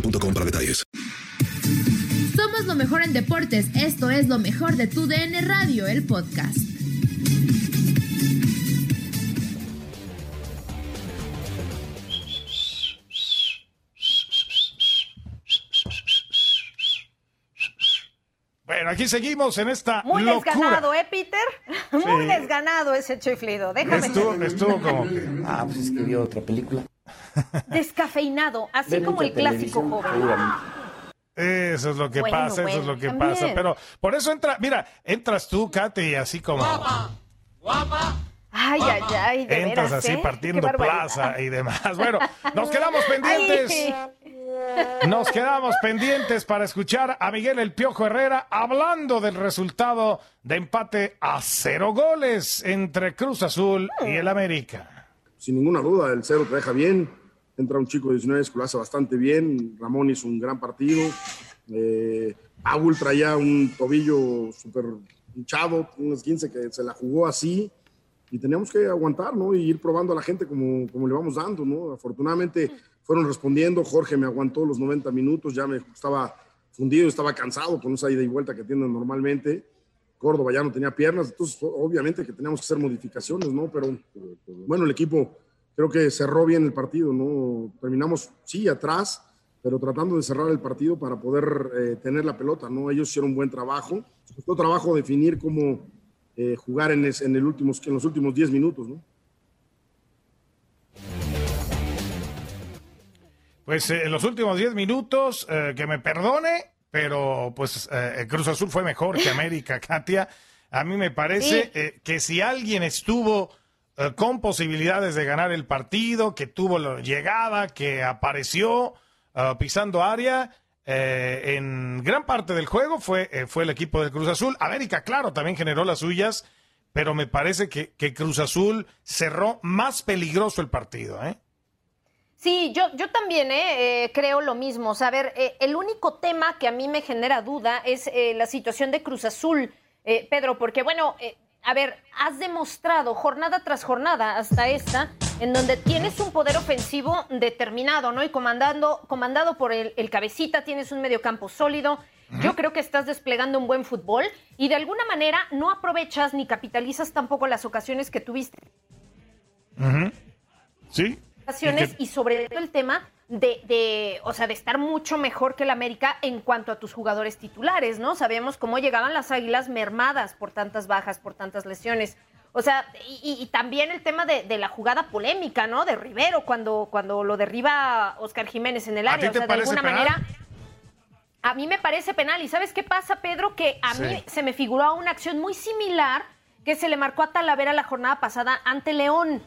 boostmobile.com para detalles. Somos lo mejor en deportes. Esto es lo mejor de tu DN Radio, el podcast. Bueno, aquí seguimos en esta Muy locura. desganado, ¿eh, Peter? Muy desganado ese chiflido. Déjame Estuvo, estuvo como que... Ah, pues es que vio otra película. Descafeinado, así como el clásico joven. Eso es lo que Bueno, pasa, eso es lo que también. pasa. Pero por eso entra, mira, entras tú, Katy, así como... Ay, ay, ay, de Entras veras, así ¿eh? partiendo plaza y demás. Bueno, nos quedamos pendientes. Ay. Nos quedamos pendientes para escuchar a Miguel El Piojo Herrera hablando del resultado de empate a cero goles entre Cruz Azul y el América. sin ninguna duda, el cero te deja bien. Entra un chico de 19 que lo hace bastante bien. Ramón hizo un gran partido. Eh, Paul traía un tobillo súper hinchado, unos 15 que se la jugó así. Y teníamos que aguantar, ¿no? Y ir probando a la gente como, como le vamos dando, ¿no? Afortunadamente fueron respondiendo. Jorge me aguantó los 90 minutos. Ya me estaba fundido, estaba cansado con esa ida y vuelta que tienen normalmente. Córdoba ya no tenía piernas, entonces obviamente que teníamos que hacer modificaciones, ¿no? Pero bueno, el equipo creo que cerró bien el partido, ¿no? Terminamos, sí, atrás, pero tratando de cerrar el partido para poder eh, tener la pelota, ¿no? Ellos hicieron un buen trabajo. Costó trabajo definir cómo eh, jugar en, es- en, el últimos, en los últimos 10 minutos, ¿no? Pues eh, en los últimos 10 minutos, eh, que me perdone, pero pues eh, Cruz Azul fue mejor que América, Katia. A mí me parece Sí. eh, que si alguien estuvo eh, con posibilidades de ganar el partido, que tuvo la llegada, que apareció eh, pisando área, eh, en gran parte del juego fue, fue el equipo del Cruz Azul. América, claro, también generó las suyas, pero me parece que, que Cruz Azul cerró más peligroso el partido. Sí, yo, yo también creo lo mismo. O el único tema que a mí me genera duda es la situación de Cruz Azul, Pedro, porque bueno, a ver, has demostrado jornada tras jornada hasta esta, en donde tienes un poder ofensivo determinado, ¿no? Y comandando, comandado por el, el cabecita, tienes un mediocampo sólido. Yo creo que estás desplegando un buen fútbol y de alguna manera no aprovechas ni capitalizas tampoco las ocasiones que tuviste Ujú. Sí. ocasiones Y que- y sobre todo el tema de, de, o sea, de estar mucho mejor que el América en cuanto a tus jugadores titulares, ¿no? Sabíamos cómo llegaban las Águilas mermadas por tantas bajas, por tantas lesiones. O sea, y, y también el tema de, de, la jugada polémica, ¿no? De Rivero, cuando, cuando lo derriba Oscar Jiménez en el área. O sea, de alguna penal? manera. A mí me parece penal. ¿Y sabes qué pasa, Pedro? Que a sí. mí se me figuró una acción muy similar que se le marcó a Talavera la jornada pasada ante León.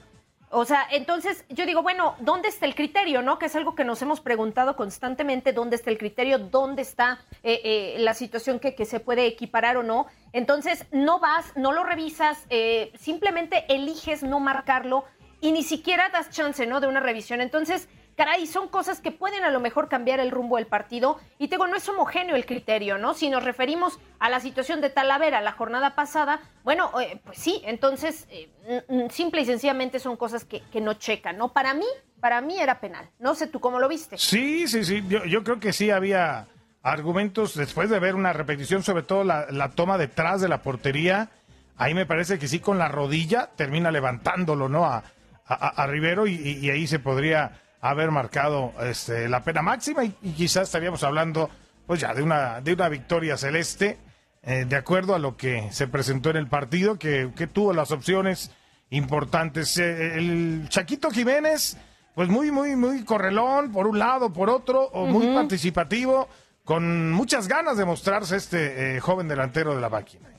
O sea, entonces yo digo, bueno, ¿dónde está el criterio, no? Que es algo que nos hemos preguntado constantemente, ¿dónde está el criterio? ¿Dónde está eh, eh, la situación que, que, se puede equiparar o no? Entonces, no vas, no lo revisas, eh, simplemente eliges no marcarlo y ni siquiera das chance, ¿no? De una revisión. Entonces, caray, son cosas que pueden a lo mejor cambiar el rumbo del partido. Y te digo, no es homogéneo el criterio, ¿no? Si nos referimos a la situación de Talavera la jornada pasada, bueno, eh, pues sí, entonces eh, simple y sencillamente son cosas que, no checan, ¿no? Para mí, para mí era penal. No sé tú cómo lo viste. Sí, sí, sí. Yo, creo que sí había argumentos después de ver una repetición, sobre todo la, toma detrás de la portería. Ahí me parece que sí, con la rodilla termina levantándolo, ¿no? A, a, Rivero y ahí se podría haber marcado este, la pena máxima y, y, quizás estaríamos hablando pues ya de una, de una victoria celeste, eh, de acuerdo a lo que se presentó en el partido, que, que tuvo las opciones importantes. Eh, el Chaquito Jiménez, pues muy, muy, muy correlón, por un lado, por otro, o muy uh -huh. participativo, con muchas ganas de mostrarse este eh, joven delantero de la máquina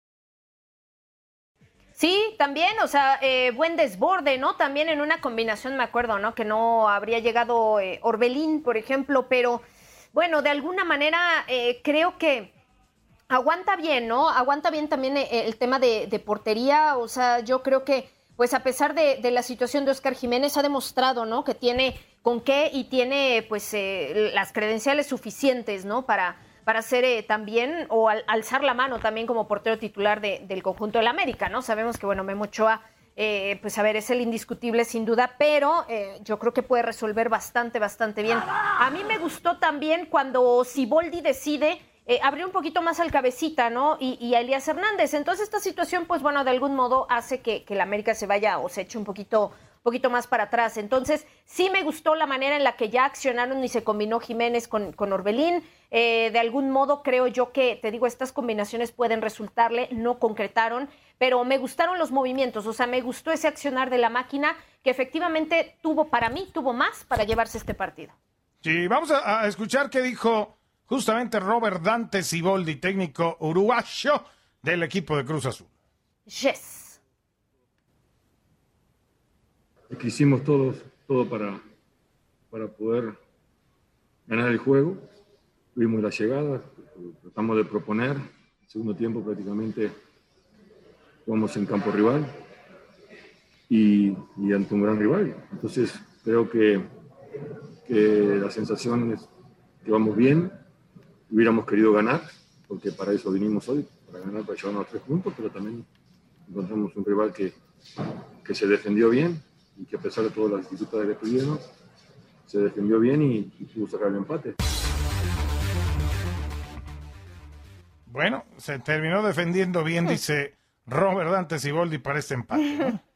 Sí, también, o sea, eh, buen desborde, ¿no? También en una combinación, me acuerdo, ¿no? Que no habría llegado eh, Orbelín, por ejemplo, pero bueno, de alguna manera eh, creo que aguanta bien, ¿no? Aguanta bien también eh, el tema de, portería, o sea, yo creo que, pues a pesar de, de, la situación de Oscar Jiménez, ha demostrado, ¿no? Que tiene con qué y tiene, pues, las credenciales suficientes, ¿no? Para para hacer eh, también o al, alzar la mano también como portero titular de, del conjunto del América, ¿no? Sabemos que, bueno, Memo Ochoa, eh, pues a ver, es el indiscutible sin duda, pero eh, yo creo que puede resolver bastante, bastante bien. A mí me gustó también cuando Siboldi decide eh, abrir un poquito más al cabecita, ¿no? Y, y, a Elías Hernández. Entonces esta situación, pues bueno, de algún modo hace que, que el América se vaya o se eche un poquito poquito más para atrás. Entonces, sí me gustó la manera en la que ya accionaron y se combinó Jiménez con, con Orbelín. Eh, de algún modo creo yo que, te digo, estas combinaciones pueden resultarle, no concretaron, pero me gustaron los movimientos, o sea, me gustó ese accionar de la máquina que efectivamente tuvo para mí, tuvo más para llevarse este partido. Sí, vamos a, a escuchar qué dijo justamente Robert Dante Siboldi, técnico uruguayo del equipo de Cruz Azul. Yes. Que hicimos todos, todo para, para poder ganar el juego. Tuvimos la llegada, tratamos de proponer. El segundo tiempo prácticamente jugamos en campo rival y, y, ante un gran rival. Entonces creo que, que la sensación es que vamos bien. Hubiéramos querido ganar, porque para eso vinimos hoy, para ganar, para llevarnos a tres puntos, pero también encontramos un rival que, que se defendió bien, y que a pesar de todas las dificultades que tuvieron, se defendió bien y, y pudo sacar el empate. Bueno, se terminó defendiendo bien, dice Robert Dante Siboldi para este empate. ¿no?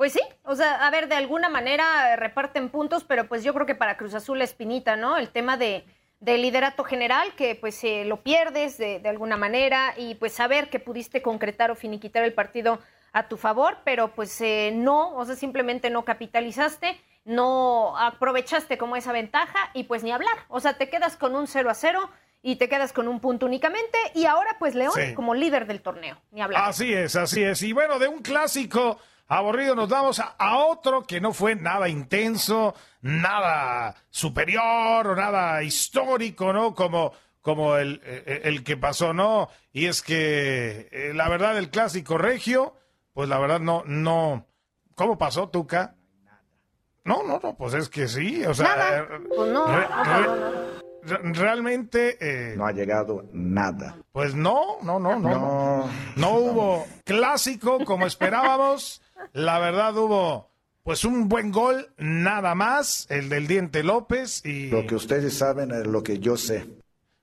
Pues sí, o sea, a ver, de alguna manera reparten puntos, pero pues yo creo que para Cruz Azul espinita, ¿no? El tema de, de liderato general, que pues eh, lo pierdes de, de, alguna manera, y pues saber que pudiste concretar o finiquitar el partido a tu favor, pero pues eh, no, o sea, simplemente no capitalizaste, no aprovechaste como esa ventaja y pues ni hablar, o sea, te quedas con un 0 a 0 y te quedas con un punto únicamente y ahora pues León sí. como líder del torneo, ni hablar. Así es, así es. Y bueno, de un clásico aburrido nos vamos a, a otro que no fue nada intenso, nada superior o nada histórico, ¿no? Como como el, el, el, que pasó, ¿no? Y es que eh, la verdad el clásico regio, pues la verdad no, no. ¿Cómo pasó, Tuca? No, no, no, pues es que sí, o sea. Nada. Pues no, re, re, realmente... Eh, no ha llegado nada. Pues no, no, no, no. No, no hubo clásico como esperábamos. La verdad hubo pues un buen gol, nada más, el del Diente López y... Lo que ustedes saben es lo que yo sé.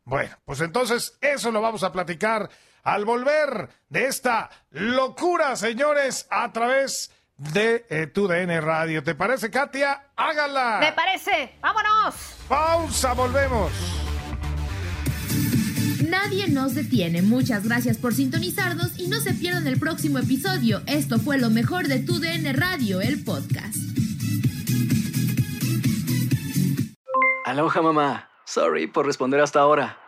Bueno, pues entonces eso lo vamos a platicar al volver de esta locura, señores, a través de eh, tu DN Radio. ¿Te parece, Katia? Hágala. Me parece. Vámonos. Pausa, volvemos. Nadie nos detiene. Muchas gracias por sintonizarnos y no se pierdan el próximo episodio. Esto fue lo mejor de tu DN Radio, el podcast. Aloha mamá. Sorry por responder hasta ahora.